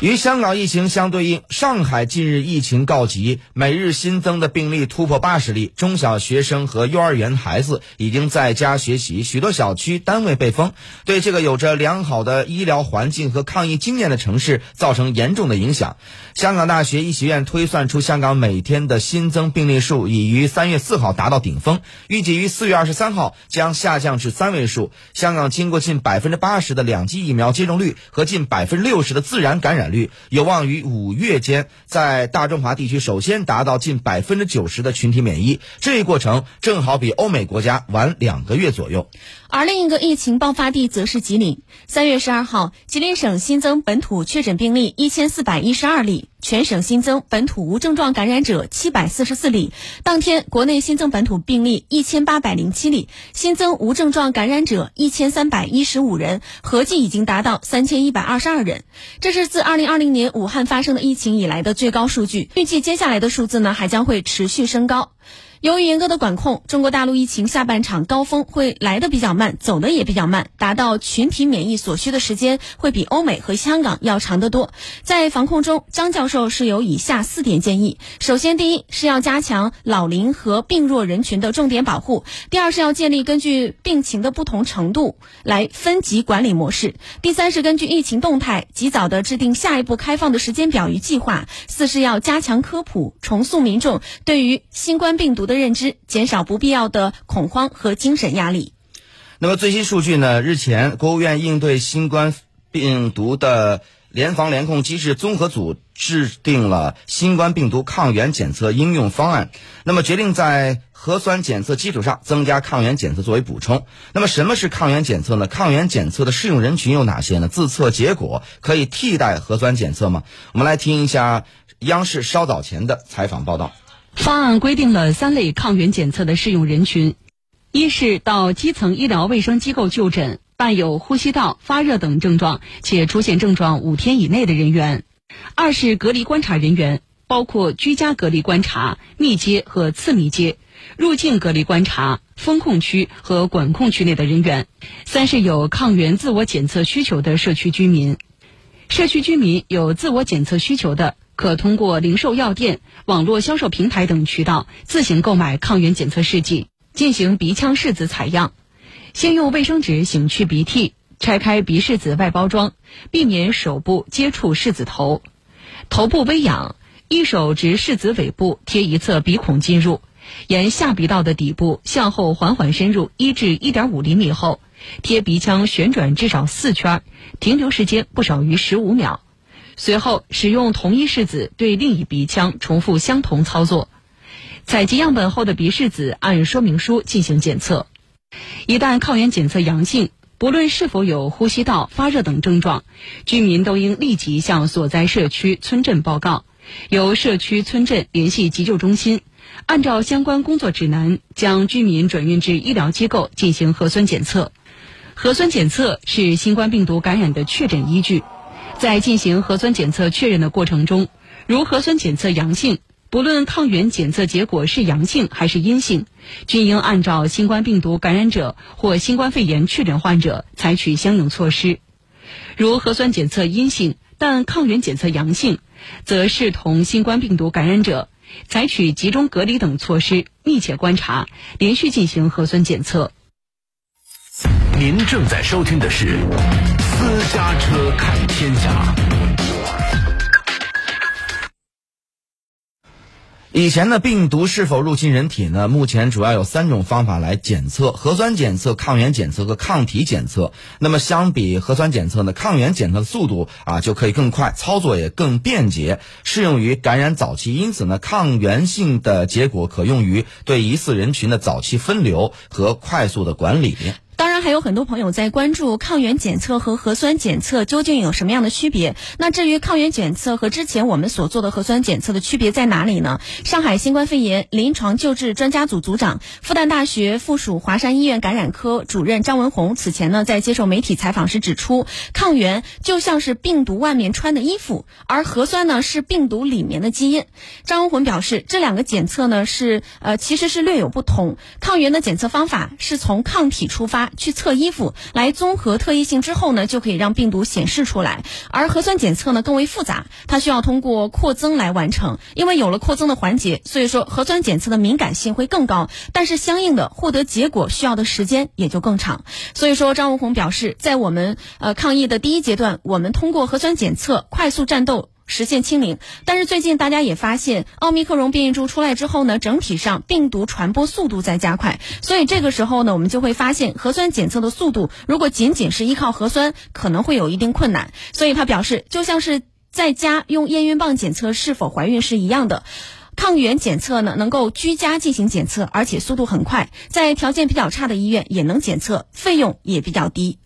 与香港疫情相对应，上海近日疫情告急，每日新增的病例突破八十例，中小学生和幼儿园孩子已经在家学习，许多小区单位被封，对这个有着良好的医疗环境和抗疫经验的城市造成严重的影响。香港大学医学院推算出，香港每天的新增病例数已于三月四号达到顶峰，预计于四月二十三号将下降至三位数。香港经过近百分之八十的两剂疫苗接种率和近百分之六十的自然感染。率有望于五月间在大中华地区首先达到近百分之九十的群体免疫，这一过程正好比欧美国家晚两个月左右。而另一个疫情爆发地则是吉林。三月十二号，吉林省新增本土确诊病例一千四百一十二例，全省新增本土无症状感染者七百四十四例。当天，国内新增本土病例一千八百零七例，新增无症状感染者一千三百一十五人，合计已经达到三千一百二十二人。这是自二零二零年武汉发生的疫情以来的最高数据。预计接下来的数字呢，还将会持续升高。由于严格的管控，中国大陆疫情下半场高峰会来得比较慢，走的也比较慢，达到群体免疫所需的时间会比欧美和香港要长得多。在防控中，张教授是有以下四点建议：首先，第一是要加强老龄和病弱人群的重点保护；第二是要建立根据病情的不同程度来分级管理模式；第三是根据疫情动态及早的制定下一步开放的时间表与计划；四是要加强科普，重塑民众对于新冠病毒。的认知，减少不必要的恐慌和精神压力。那么最新数据呢？日前，国务院应对新冠病毒的联防联控机制综合组制定了新冠病毒抗原检测应用方案。那么决定在核酸检测基础上增加抗原检测作为补充。那么什么是抗原检测呢？抗原检测的适用人群有哪些呢？自测结果可以替代核酸检测吗？我们来听一下央视稍早前的采访报道。方案规定了三类抗原检测的适用人群：一是到基层医疗卫生机构就诊，伴有呼吸道、发热等症状且出现症状五天以内的人员；二是隔离观察人员，包括居家隔离观察、密接和次密接、入境隔离观察、封控区和管控区内的人员；三是有抗原自我检测需求的社区居民。社区居民有自我检测需求的。可通过零售药店、网络销售平台等渠道自行购买抗原检测试剂，进行鼻腔拭子采样。先用卫生纸擤去鼻涕，拆开鼻拭子外包装，避免手部接触拭子头。头部微痒，一手执拭子尾部贴一侧鼻孔进入，沿下鼻道的底部向后缓缓深入一至一点五厘米后，贴鼻腔旋转至少四圈，停留时间不少于十五秒。随后使用同一拭子对另一鼻腔重复相同操作，采集样本后的鼻拭子按说明书进行检测。一旦抗原检测阳性，不论是否有呼吸道、发热等症状，居民都应立即向所在社区村镇报告，由社区村镇联系急救中心，按照相关工作指南，将居民转运至医疗机构进行核酸检测。核酸检测是新冠病毒感染的确诊依据。在进行核酸检测确认的过程中，如核酸检测阳性，不论抗原检测结果是阳性还是阴性，均应按照新冠病毒感染者或新冠肺炎确诊患者采取相应措施。如核酸检测阴性，但抗原检测阳性，则视同新冠病毒感染者，采取集中隔离等措施，密切观察，连续进行核酸检测。您正在收听的是。私家车看天下。以前的病毒是否入侵人体呢？目前主要有三种方法来检测：核酸检测、抗原检测和抗体检测。那么相比核酸检测呢，抗原检测的速度啊就可以更快，操作也更便捷，适用于感染早期。因此呢，抗原性的结果可用于对疑似人群的早期分流和快速的管理。还有很多朋友在关注抗原检测和核酸检测究竟有什么样的区别。那至于抗原检测和之前我们所做的核酸检测的区别在哪里呢？上海新冠肺炎临床救治专家组组长、复旦大学附属华山医院感染科主任张文宏此前呢在接受媒体采访时指出，抗原就像是病毒外面穿的衣服，而核酸呢是病毒里面的基因。张文宏表示，这两个检测呢是呃其实是略有不同。抗原的检测方法是从抗体出发。去测衣服，来综合特异性之后呢，就可以让病毒显示出来。而核酸检测呢更为复杂，它需要通过扩增来完成，因为有了扩增的环节，所以说核酸检测的敏感性会更高，但是相应的获得结果需要的时间也就更长。所以说，张文宏表示，在我们呃抗疫的第一阶段，我们通过核酸检测快速战斗。实现清零，但是最近大家也发现，奥密克戎变异株出来之后呢，整体上病毒传播速度在加快，所以这个时候呢，我们就会发现核酸检测的速度，如果仅仅是依靠核酸，可能会有一定困难。所以他表示，就像是在家用验孕棒检测是否怀孕是一样的，抗原检测呢能够居家进行检测，而且速度很快，在条件比较差的医院也能检测，费用也比较低。